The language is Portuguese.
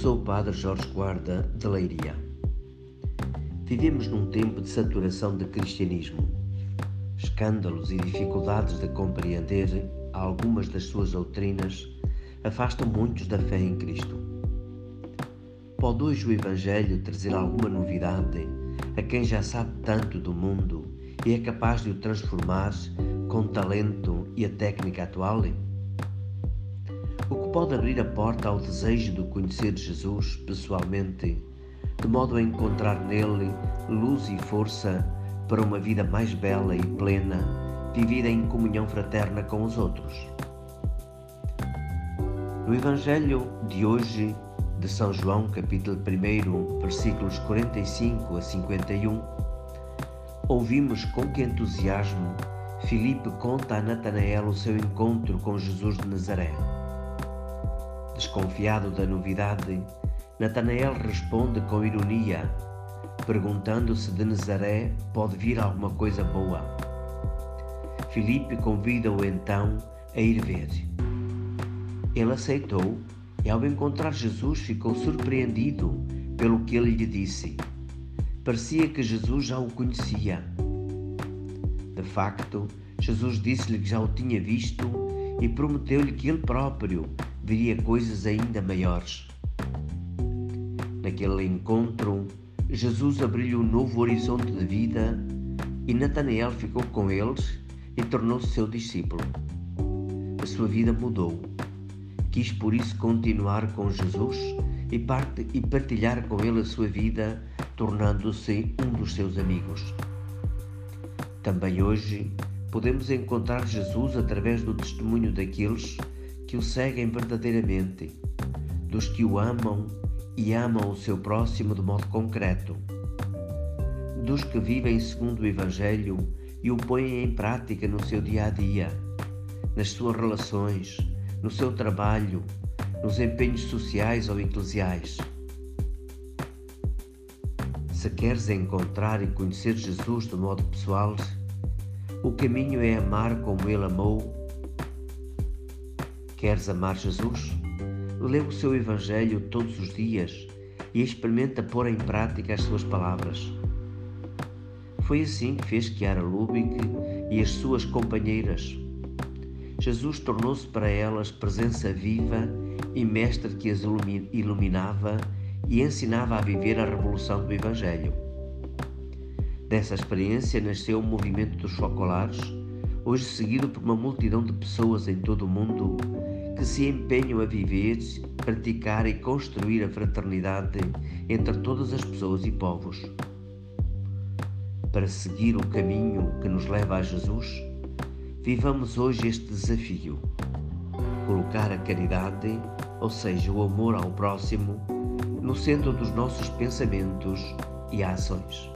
sou o Padre Jorge Guarda de Leiria. Vivemos num tempo de saturação de cristianismo. Escândalos e dificuldades de compreender algumas das suas doutrinas afastam muitos da fé em Cristo. Pode hoje o Evangelho trazer alguma novidade a quem já sabe tanto do mundo e é capaz de o transformar com o talento e a técnica atual? O que pode abrir a porta ao desejo de conhecer Jesus pessoalmente, de modo a encontrar nele luz e força para uma vida mais bela e plena, vivida em comunhão fraterna com os outros. No Evangelho de hoje, de São João, capítulo 1, versículos 45 a 51, ouvimos com que entusiasmo Filipe conta a Natanael o seu encontro com Jesus de Nazaré. Desconfiado da novidade, Natanael responde com ironia, perguntando se de Nazaré pode vir alguma coisa boa. Filipe convida-o então a ir ver. Ele aceitou e, ao encontrar Jesus, ficou surpreendido pelo que ele lhe disse. Parecia que Jesus já o conhecia. De facto, Jesus disse-lhe que já o tinha visto e prometeu-lhe que ele próprio veria coisas ainda maiores. Naquele encontro, Jesus abriu-lhe um novo horizonte de vida e Natanael ficou com eles e tornou-se seu discípulo. A sua vida mudou. Quis por isso continuar com Jesus e partilhar com ele a sua vida, tornando-se um dos seus amigos. Também hoje podemos encontrar Jesus através do testemunho daqueles que o seguem verdadeiramente, dos que o amam e amam o seu próximo de modo concreto, dos que vivem segundo o Evangelho e o põem em prática no seu dia a dia, nas suas relações, no seu trabalho, nos empenhos sociais ou eclesiais. Se queres encontrar e conhecer Jesus de modo pessoal, o caminho é amar como Ele amou. Queres amar Jesus? Lê o seu Evangelho todos os dias e experimenta pôr em prática as suas palavras. Foi assim que fez Chiara Lubick e as suas companheiras. Jesus tornou-se para elas presença viva e mestre que as iluminava e ensinava a viver a revolução do Evangelho. Dessa experiência nasceu o movimento dos focolares, hoje seguido por uma multidão de pessoas em todo o mundo que se empenham a viver, praticar e construir a fraternidade entre todas as pessoas e povos. Para seguir o caminho que nos leva a Jesus, vivamos hoje este desafio: colocar a caridade, ou seja, o amor ao próximo, no centro dos nossos pensamentos e ações.